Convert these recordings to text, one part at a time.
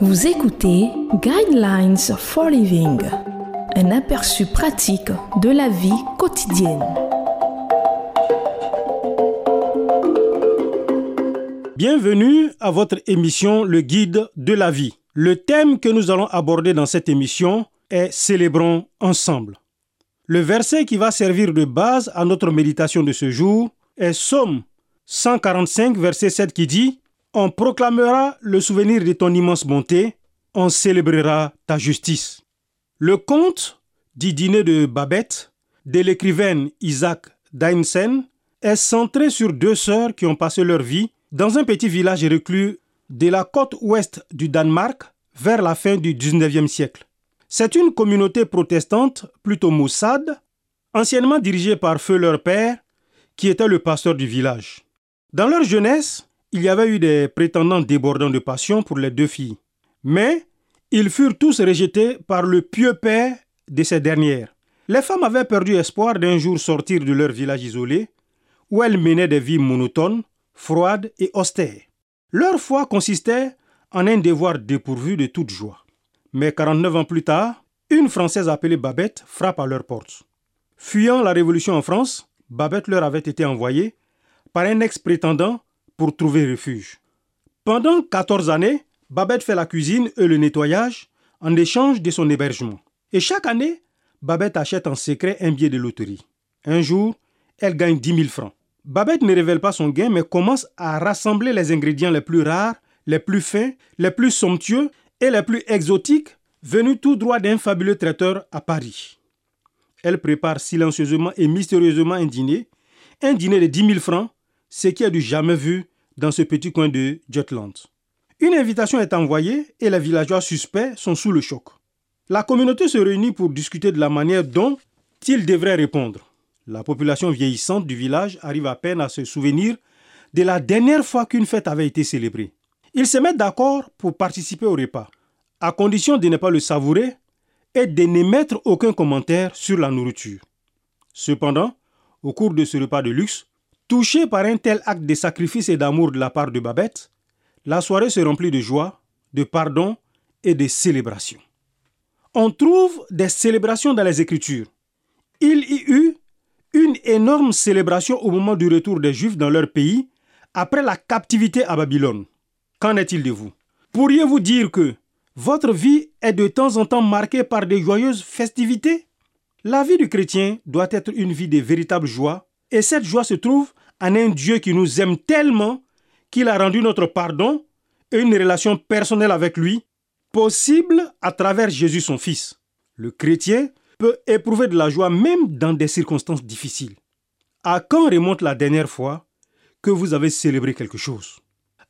Vous écoutez Guidelines for Living, un aperçu pratique de la vie quotidienne. Bienvenue à votre émission Le Guide de la vie. Le thème que nous allons aborder dans cette émission est Célébrons ensemble. Le verset qui va servir de base à notre méditation de ce jour est Somme 145, verset 7 qui dit On proclamera le souvenir de ton immense bonté, on célébrera ta justice. Le conte du dîner de Babette de l'écrivaine Isaac Dainsen est centré sur deux sœurs qui ont passé leur vie dans un petit village reclus de la côte ouest du Danemark vers la fin du 19e siècle. C'est une communauté protestante plutôt maussade, anciennement dirigée par feu leur père, qui était le pasteur du village. Dans leur jeunesse, il y avait eu des prétendants débordants de passion pour les deux filles, mais ils furent tous rejetés par le pieux père de ces dernières. Les femmes avaient perdu espoir d'un jour sortir de leur village isolé, où elles menaient des vies monotones, froides et austères. Leur foi consistait en un devoir dépourvu de toute joie. Mais 49 ans plus tard, une Française appelée Babette frappe à leur porte. Fuyant la Révolution en France, Babette leur avait été envoyée par un ex-prétendant pour trouver refuge. Pendant 14 années, Babette fait la cuisine et le nettoyage en échange de son hébergement. Et chaque année, Babette achète en secret un billet de loterie. Un jour, elle gagne 10 000 francs. Babette ne révèle pas son gain, mais commence à rassembler les ingrédients les plus rares, les plus fins, les plus somptueux et les plus exotiques, venus tout droit d'un fabuleux traiteur à Paris. Elle prépare silencieusement et mystérieusement un dîner, un dîner de 10 000 francs, ce qui a du jamais vu dans ce petit coin de Jutland. Une invitation est envoyée et les villageois suspects sont sous le choc. La communauté se réunit pour discuter de la manière dont ils devraient répondre. La population vieillissante du village arrive à peine à se souvenir de la dernière fois qu'une fête avait été célébrée. Ils se mettent d'accord pour participer au repas, à condition de ne pas le savourer et de n'émettre aucun commentaire sur la nourriture. Cependant, au cours de ce repas de luxe, touché par un tel acte de sacrifice et d'amour de la part de Babette, la soirée se remplit de joie, de pardon et de célébration. On trouve des célébrations dans les Écritures. Il y eut une énorme célébration au moment du retour des Juifs dans leur pays après la captivité à Babylone. Qu'en est-il de vous? Pourriez-vous dire que votre vie est de temps en temps marquée par des joyeuses festivités? La vie du chrétien doit être une vie de véritable joie, et cette joie se trouve en un Dieu qui nous aime tellement qu'il a rendu notre pardon et une relation personnelle avec lui possible à travers Jésus son Fils. Le chrétien peut éprouver de la joie même dans des circonstances difficiles. À quand remonte la dernière fois que vous avez célébré quelque chose?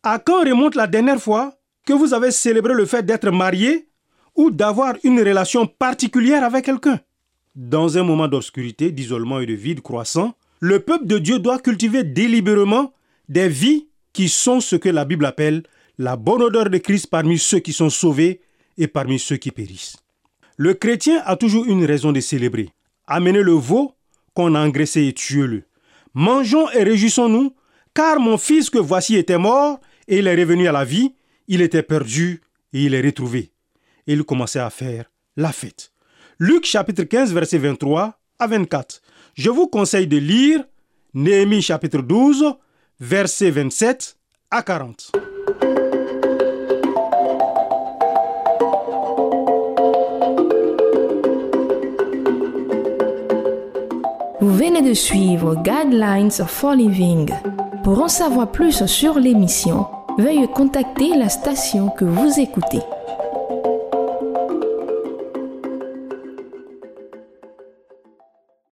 À quand remonte la dernière fois que vous avez célébré le fait d'être marié ou d'avoir une relation particulière avec quelqu'un? Dans un moment d'obscurité, d'isolement et de vide croissant, le peuple de Dieu doit cultiver délibérément des vies qui sont ce que la Bible appelle la bonne odeur de Christ parmi ceux qui sont sauvés et parmi ceux qui périssent. Le chrétien a toujours une raison de célébrer. Amenez le veau qu'on a engraissé et tuez-le. Mangeons et réjouissons-nous, car mon fils que voici était mort et il est revenu à la vie, il était perdu et il est retrouvé. Et il commençait à faire la fête. Luc chapitre 15 verset 23 à 24. Je vous conseille de lire Néhémie chapitre 12 verset 27 à 40. Vous venez de suivre Guidelines for Living. Pour en savoir plus sur l'émission, veuillez contacter la station que vous écoutez.